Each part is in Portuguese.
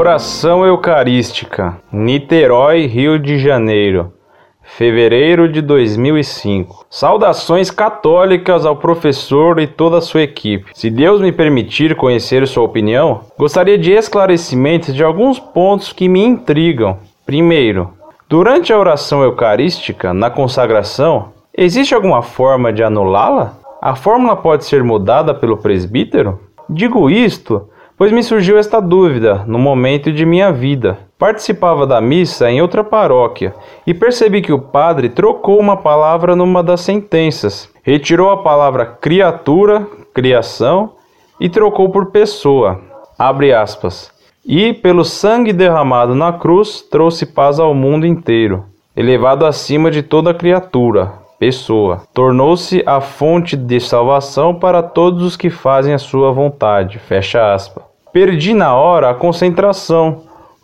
Oração Eucarística, Niterói, Rio de Janeiro, fevereiro de 2005. Saudações católicas ao professor e toda a sua equipe. Se Deus me permitir conhecer sua opinião, gostaria de esclarecimentos de alguns pontos que me intrigam. Primeiro, durante a oração eucarística, na consagração, existe alguma forma de anulá-la? A fórmula pode ser mudada pelo presbítero? Digo isto pois me surgiu esta dúvida no momento de minha vida. Participava da missa em outra paróquia e percebi que o padre trocou uma palavra numa das sentenças. Retirou a palavra criatura, criação, e trocou por pessoa. Abre aspas. E, pelo sangue derramado na cruz, trouxe paz ao mundo inteiro, elevado acima de toda criatura, pessoa. Tornou-se a fonte de salvação para todos os que fazem a sua vontade. Fecha aspas. Perdi na hora a concentração.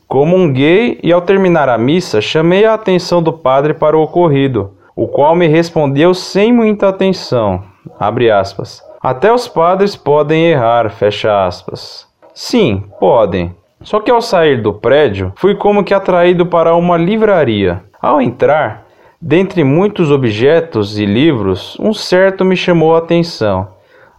Comunguei e ao terminar a missa chamei a atenção do padre para o ocorrido, o qual me respondeu sem muita atenção. Até os padres podem errar. Sim, podem. Só que ao sair do prédio, fui como que atraído para uma livraria. Ao entrar, dentre muitos objetos e livros, um certo me chamou a atenção.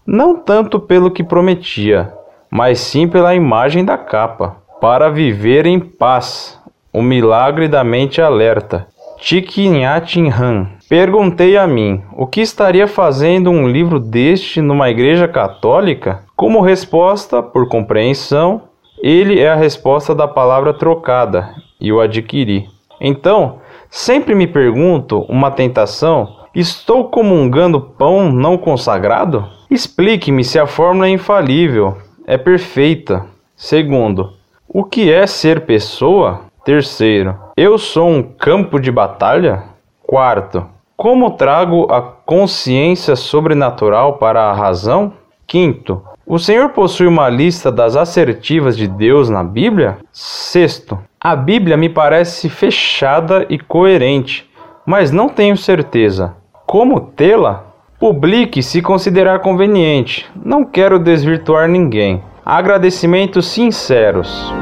Não tanto pelo que prometia, mas sim pela imagem da capa. Para viver em paz, o milagre da mente alerta. Tikinhatin Han. Perguntei a mim, o que estaria fazendo um livro deste numa igreja católica? Como resposta, por compreensão, ele é a resposta da palavra trocada e o adquiri. Então, sempre me pergunto, uma tentação, estou comungando pão não consagrado? Explique-me se a fórmula é infalível, é perfeita. Segundo, o que é ser pessoa? Terceiro, eu sou um campo de batalha? Quarto, como trago a consciência sobrenatural para a razão? Quinto, o Senhor possui uma lista das assertivas de Deus na Bíblia? Sexto, a Bíblia me parece fechada e coerente, mas não tenho certeza. Como tê-la? Publique se considerar conveniente. Não quero desvirtuar ninguém. Agradecimentos sinceros.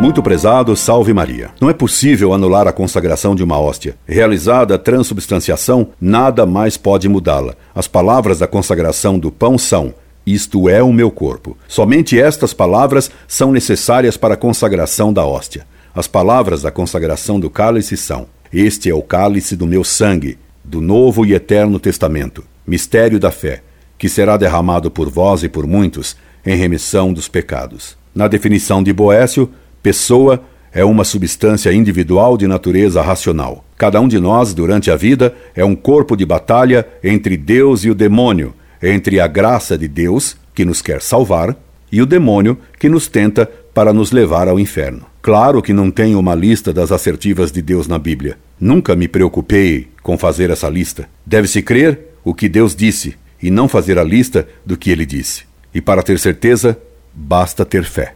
Muito prezado, salve Maria. Não é possível anular a consagração de uma hóstia. Realizada a transubstanciação, nada mais pode mudá-la. As palavras da consagração do pão são: Isto é o meu corpo. Somente estas palavras são necessárias para a consagração da hóstia. As palavras da consagração do cálice são: este é o cálice do meu sangue, do novo e eterno testamento, mistério da fé, que será derramado por vós e por muitos em remissão dos pecados. Na definição de Boécio, pessoa é uma substância individual de natureza racional. Cada um de nós, durante a vida, é um corpo de batalha entre Deus e o demônio, entre a graça de Deus, que nos quer salvar, e o demônio, que nos tenta para nos levar ao inferno. Claro que não tenho uma lista das assertivas de Deus na Bíblia. Nunca me preocupei com fazer essa lista. Deve-se crer o que Deus disse e não fazer a lista do que ele disse. E para ter certeza, basta ter fé.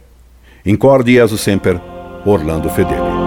Incorde Jesus Semper, Orlando Fedeli.